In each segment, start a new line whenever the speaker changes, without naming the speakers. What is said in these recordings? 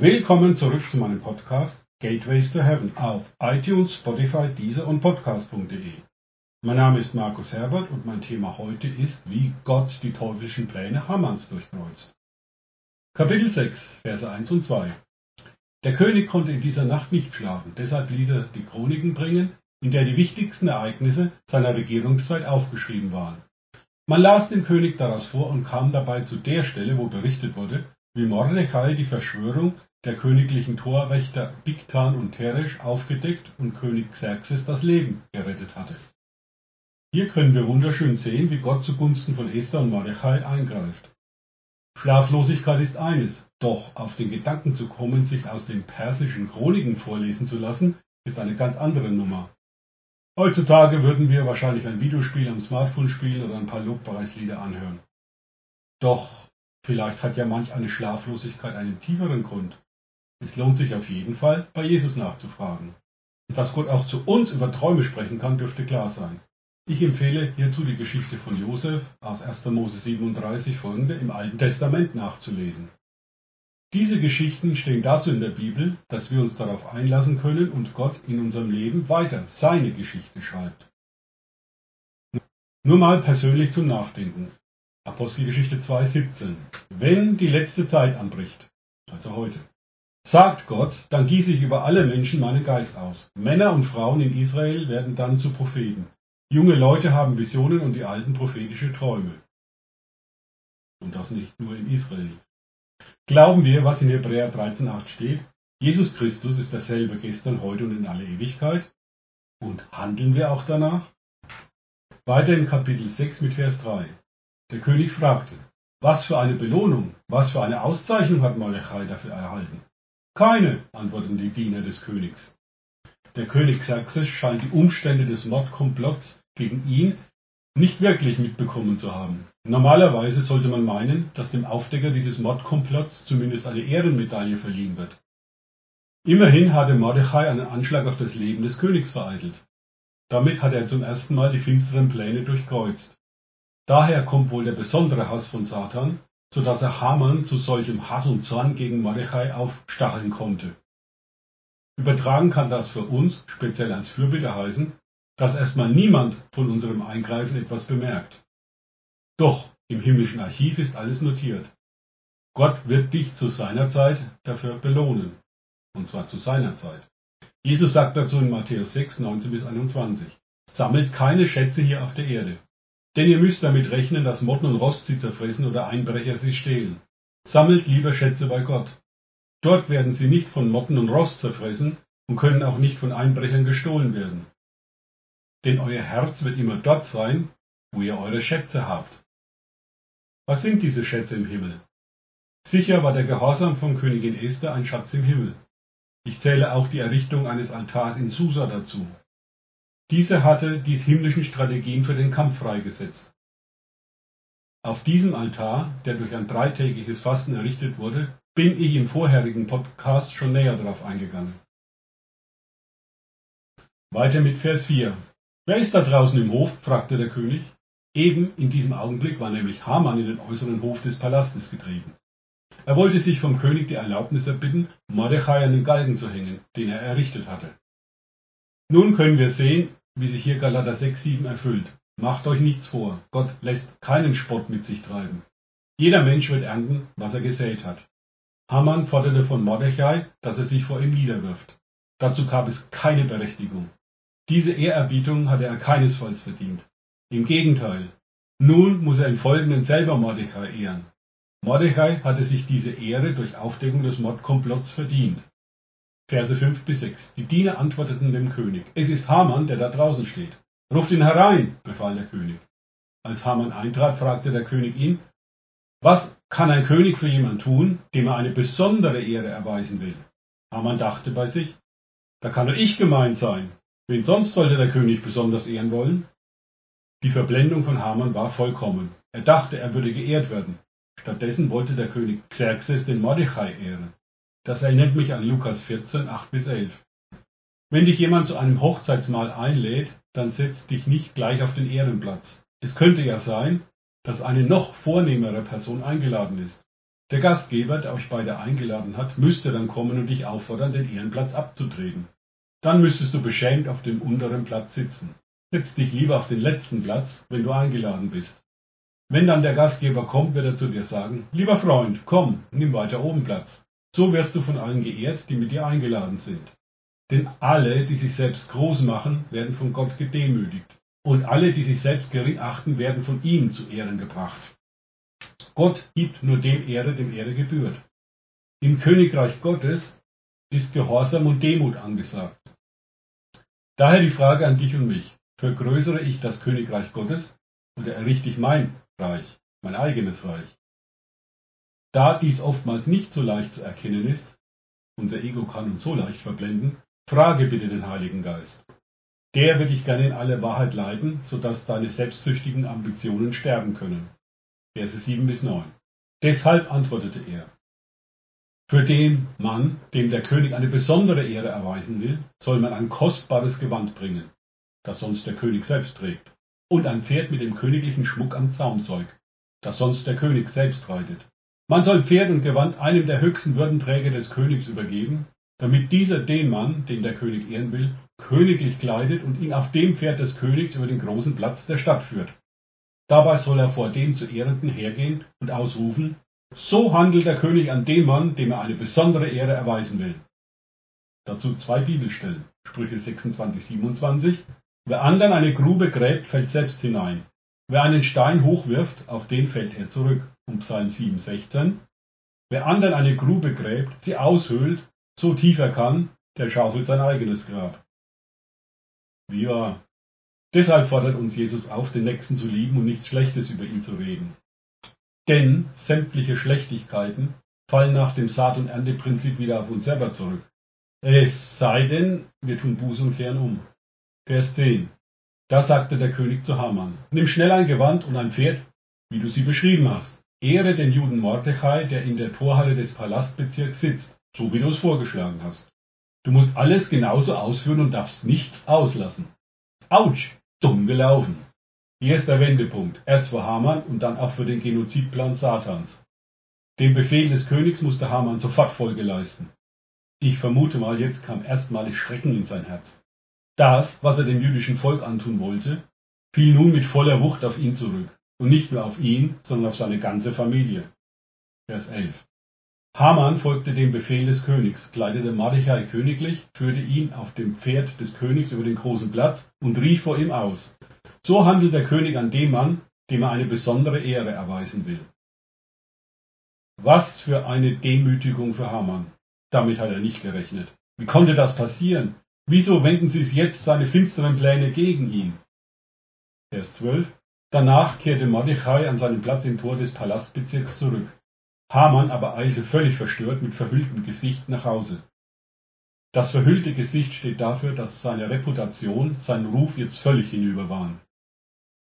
Willkommen zurück zu meinem Podcast Gateways to Heaven auf iTunes, Spotify, Deezer und Podcast.de. Mein Name ist Markus Herbert und mein Thema heute ist, wie Gott die teuflischen Pläne Hamanns durchkreuzt. Kapitel 6, Verse 1 und 2. Der König konnte in dieser Nacht nicht schlafen, deshalb ließ er die Chroniken bringen, in der die wichtigsten Ereignisse seiner Regierungszeit aufgeschrieben waren. Man las dem König daraus vor und kam dabei zu der Stelle, wo berichtet wurde, wie Mordechai die Verschwörung der königlichen Torwächter Bigtan und Teresch aufgedeckt und König Xerxes das Leben gerettet hatte. Hier können wir wunderschön sehen, wie Gott zugunsten von Esther und Mordechai eingreift. Schlaflosigkeit ist eines, doch auf den Gedanken zu kommen, sich aus den persischen Chroniken vorlesen zu lassen, ist eine ganz andere Nummer. Heutzutage würden wir wahrscheinlich ein Videospiel am Smartphone spielen oder ein paar Lobpreislieder anhören. Doch vielleicht hat ja manch eine Schlaflosigkeit einen tieferen Grund. Es lohnt sich auf jeden Fall, bei Jesus nachzufragen. Dass Gott auch zu uns über Träume sprechen kann, dürfte klar sein. Ich empfehle hierzu die Geschichte von Josef aus 1. Mose 37 folgende im Alten Testament nachzulesen. Diese Geschichten stehen dazu in der Bibel, dass wir uns darauf einlassen können und Gott in unserem Leben weiter seine Geschichte schreibt. Nur mal persönlich zum Nachdenken. Apostelgeschichte 2,17. Wenn die letzte Zeit anbricht, also heute, sagt Gott, dann gieße ich über alle Menschen meinen Geist aus. Männer und Frauen in Israel werden dann zu Propheten. Junge Leute haben Visionen und die alten prophetische Träume. Und das nicht nur in Israel. Glauben wir, was in Hebräer 13,8 steht? Jesus Christus ist derselbe gestern, heute und in alle Ewigkeit. Und handeln wir auch danach? Weiter in Kapitel 6 mit Vers 3. Der König fragte, was für eine Belohnung, was für eine Auszeichnung hat Mordechai dafür erhalten? Keine, antworteten die Diener des Königs. Der König Xerxes scheint die Umstände des Mordkomplotts gegen ihn nicht wirklich mitbekommen zu haben. Normalerweise sollte man meinen, dass dem Aufdecker dieses Mordkomplotts zumindest eine Ehrenmedaille verliehen wird. Immerhin hatte Mordechai einen Anschlag auf das Leben des Königs vereitelt. Damit hat er zum ersten Mal die finsteren Pläne durchkreuzt. Daher kommt wohl der besondere Hass von Satan, so dass er Haman zu solchem Hass und Zorn gegen Mordechai aufstacheln konnte. Übertragen kann das für uns, speziell als Fürbitte heißen, dass erstmal niemand von unserem Eingreifen etwas bemerkt. Doch im himmlischen Archiv ist alles notiert. Gott wird dich zu seiner Zeit dafür belohnen. Und zwar zu seiner Zeit. Jesus sagt dazu in Matthäus 6, 19 bis 21. Sammelt keine Schätze hier auf der Erde, denn ihr müsst damit rechnen, dass Motten und Rost sie zerfressen oder Einbrecher sie stehlen. Sammelt lieber Schätze bei Gott. Dort werden sie nicht von Motten und Rost zerfressen und können auch nicht von Einbrechern gestohlen werden. Denn euer Herz wird immer dort sein, wo ihr eure Schätze habt. Was sind diese Schätze im Himmel? Sicher war der Gehorsam von Königin Esther ein Schatz im Himmel. Ich zähle auch die Errichtung eines Altars in Susa dazu. Diese hatte die himmlischen Strategien für den Kampf freigesetzt. Auf diesem Altar, der durch ein dreitägiges Fasten errichtet wurde, bin ich im vorherigen Podcast schon näher darauf eingegangen. Weiter mit Vers 4. Wer ist da draußen im Hof? fragte der König. Eben in diesem Augenblick war nämlich Haman in den äußeren Hof des Palastes getreten. Er wollte sich vom König die Erlaubnis erbitten, Mordechai an den Galgen zu hängen, den er errichtet hatte. Nun können wir sehen, wie sich hier Galater 6, 7 erfüllt. Macht euch nichts vor. Gott lässt keinen Spott mit sich treiben. Jeder Mensch wird ernten, was er gesät hat. Haman forderte von Mordechai, dass er sich vor ihm niederwirft. Dazu gab es keine Berechtigung. Diese Ehrerbietung hatte er keinesfalls verdient. Im Gegenteil. Nun muss er im Folgenden selber Mordechai ehren. Mordechai hatte sich diese Ehre durch Aufdeckung des Mordkomplotts verdient. Verse 5 bis 6. Die Diener antworteten dem König, es ist Haman, der da draußen steht. Ruft ihn herein, befahl der König. Als Haman eintrat, fragte der König ihn, was kann ein König für jemand tun, dem er eine besondere Ehre erweisen will? Haman dachte bei sich, da kann nur ich gemeint sein. Wen sonst sollte der König besonders ehren wollen? Die Verblendung von Haman war vollkommen. Er dachte, er würde geehrt werden. Stattdessen wollte der König Xerxes den Mordechai ehren. Das erinnert mich an Lukas 14, 8 bis 11. Wenn dich jemand zu einem Hochzeitsmahl einlädt, dann setz dich nicht gleich auf den Ehrenplatz. Es könnte ja sein, dass eine noch vornehmere Person eingeladen ist. Der Gastgeber, der euch beide eingeladen hat, müsste dann kommen und dich auffordern, den Ehrenplatz abzutreten. Dann müsstest du beschämt auf dem unteren Platz sitzen. Setz dich lieber auf den letzten Platz, wenn du eingeladen bist. Wenn dann der Gastgeber kommt, wird er zu dir sagen, lieber Freund, komm, nimm weiter oben Platz. So wirst du von allen geehrt, die mit dir eingeladen sind. Denn alle, die sich selbst groß machen, werden von Gott gedemütigt. Und alle, die sich selbst gering achten, werden von ihm zu Ehren gebracht. Gott gibt nur dem Ehre, dem Ehre gebührt. Im Königreich Gottes ist Gehorsam und Demut angesagt. Daher die Frage an dich und mich. Vergrößere ich das Königreich Gottes oder errichte ich mein Reich, mein eigenes Reich? Da dies oftmals nicht so leicht zu erkennen ist, unser Ego kann uns so leicht verblenden, frage bitte den Heiligen Geist. Der wird dich gerne in alle Wahrheit leiten, sodass deine selbstsüchtigen Ambitionen sterben können. Verse 7 bis 9. Deshalb antwortete er, für den Mann, dem der König eine besondere Ehre erweisen will, soll man ein kostbares Gewand bringen, das sonst der König selbst trägt, und ein Pferd mit dem königlichen Schmuck am Zaumzeug, das sonst der König selbst reitet. Man soll Pferd und Gewand einem der höchsten Würdenträger des Königs übergeben, damit dieser den Mann, den der König ehren will, königlich kleidet und ihn auf dem Pferd des Königs über den großen Platz der Stadt führt. Dabei soll er vor dem zu Ehrenden hergehen und ausrufen, so handelt der König an dem Mann, dem er eine besondere Ehre erweisen will. Dazu zwei Bibelstellen. Sprüche 26, 27. Wer anderen eine Grube gräbt, fällt selbst hinein. Wer einen Stein hochwirft, auf den fällt er zurück. Und Psalm 7, 16. Wer anderen eine Grube gräbt, sie aushöhlt, so tief er kann, der schaufelt sein eigenes Grab. Wie wahr. Deshalb fordert uns Jesus auf, den Nächsten zu lieben und nichts Schlechtes über ihn zu reden. Denn sämtliche Schlechtigkeiten fallen nach dem Saat- und Ernteprinzip wieder auf uns selber zurück. Es sei denn, wir tun Buße und kehren um. Vers 10. Da sagte der König zu Haman, nimm schnell ein Gewand und ein Pferd, wie du sie beschrieben hast. Ehre den Juden Mordechai, der in der Torhalle des Palastbezirks sitzt, so wie du es vorgeschlagen hast. Du musst alles genauso ausführen und darfst nichts auslassen. Autsch, dumm gelaufen. Hier ist der Wendepunkt, erst für Haman und dann auch für den Genozidplan Satans. Dem Befehl des Königs musste Haman sofort Folge leisten. Ich vermute mal, jetzt kam erstmalig Schrecken in sein Herz. Das, was er dem jüdischen Volk antun wollte, fiel nun mit voller Wucht auf ihn zurück. Und nicht nur auf ihn, sondern auf seine ganze Familie. Vers 11. Haman folgte dem Befehl des Königs, kleidete Mordechai königlich, führte ihn auf dem Pferd des Königs über den großen Platz und rief vor ihm aus. So handelt der König an dem Mann, dem er eine besondere Ehre erweisen will. Was für eine Demütigung für Haman. Damit hat er nicht gerechnet. Wie konnte das passieren? Wieso wenden sich jetzt seine finsteren Pläne gegen ihn? Vers 12. Danach kehrte Mordechai an seinen Platz im Tor des Palastbezirks zurück. Haman aber eilte völlig verstört mit verhülltem Gesicht nach Hause. Das verhüllte Gesicht steht dafür, dass seine Reputation, sein Ruf jetzt völlig hinüber waren.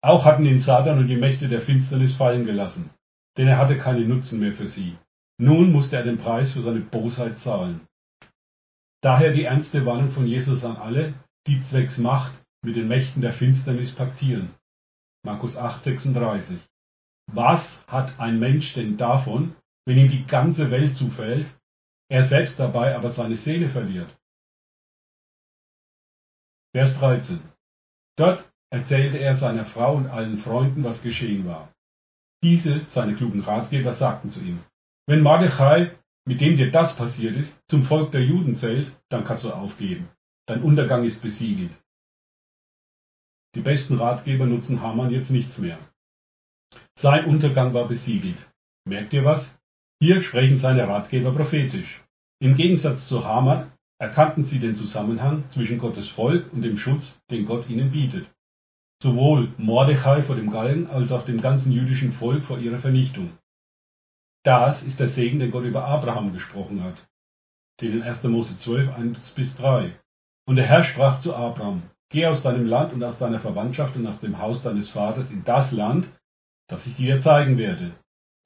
Auch hatten ihn Satan und die Mächte der Finsternis fallen gelassen, denn er hatte keinen Nutzen mehr für sie. Nun musste er den Preis für seine Bosheit zahlen. Daher die ernste Warnung von Jesus an alle, die zwecks Macht mit den Mächten der Finsternis paktieren. Markus 8, 36. Was hat ein Mensch denn davon, wenn ihm die ganze Welt zufällt, er selbst dabei aber seine Seele verliert. Vers 13. Dort erzählte er seiner Frau und allen Freunden, was geschehen war. Diese, seine klugen Ratgeber, sagten zu ihm, wenn Mordechai, mit dem dir das passiert ist, zum Volk der Juden zählt, dann kannst du aufgeben. Dein Untergang ist besiegelt. Die besten Ratgeber nutzen Haman jetzt nichts mehr. Sein Untergang war besiegelt. Merkt ihr was? Hier sprechen seine Ratgeber prophetisch. Im Gegensatz zu Haman erkannten sie den Zusammenhang zwischen Gottes Volk und dem Schutz, den Gott ihnen bietet. Sowohl Mordechai vor dem Galgen als auch dem ganzen jüdischen Volk vor ihrer Vernichtung. Das ist der Segen, den Gott über Abraham gesprochen hat. Den in 1. Mose 12, 1 bis 3. Und der Herr sprach zu Abraham, Geh aus deinem Land und aus deiner Verwandtschaft und aus dem Haus deines Vaters in das Land, das ich dir zeigen werde.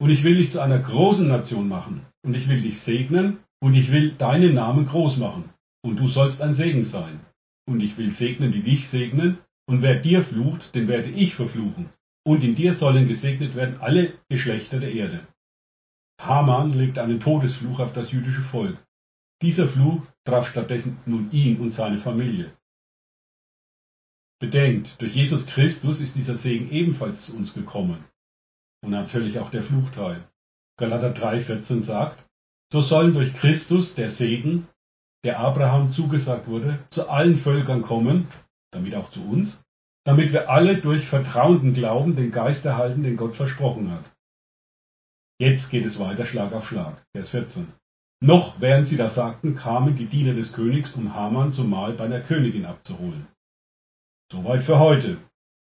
Und ich will dich zu einer großen Nation machen. Und ich will dich segnen. Und ich will deinen Namen groß machen. Und du sollst ein Segen sein. Und ich will segnen, die dich segnen. Und wer dir flucht, den werde ich verfluchen. Und in dir sollen gesegnet werden alle Geschlechter der Erde. Haman legte einen Todesfluch auf das jüdische Volk. Dieser Fluch traf stattdessen nun ihn und seine Familie. Bedenkt, durch Jesus Christus ist dieser Segen ebenfalls zu uns gekommen. Und natürlich auch der Fluchteil. Galater 3,14 sagt, so sollen durch Christus der Segen, der Abraham zugesagt wurde, zu allen Völkern kommen, damit auch zu uns, damit wir alle durch vertrauenden Glauben den Geist erhalten, den Gott versprochen hat. Jetzt geht es weiter Schlag auf Schlag. Vers 14. Noch während sie das sagten, kamen die Diener des Königs, um Haman zum Mahl bei der Königin abzuholen. Soweit für heute.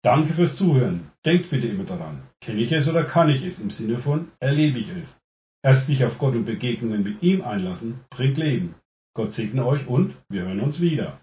Danke fürs Zuhören. Denkt bitte immer daran. Kenne ich es oder kann ich es? Im Sinne von erlebe ich es. Erst sich auf Gott und Begegnungen mit ihm einlassen, bringt Leben. Gott segne euch und wir hören uns wieder.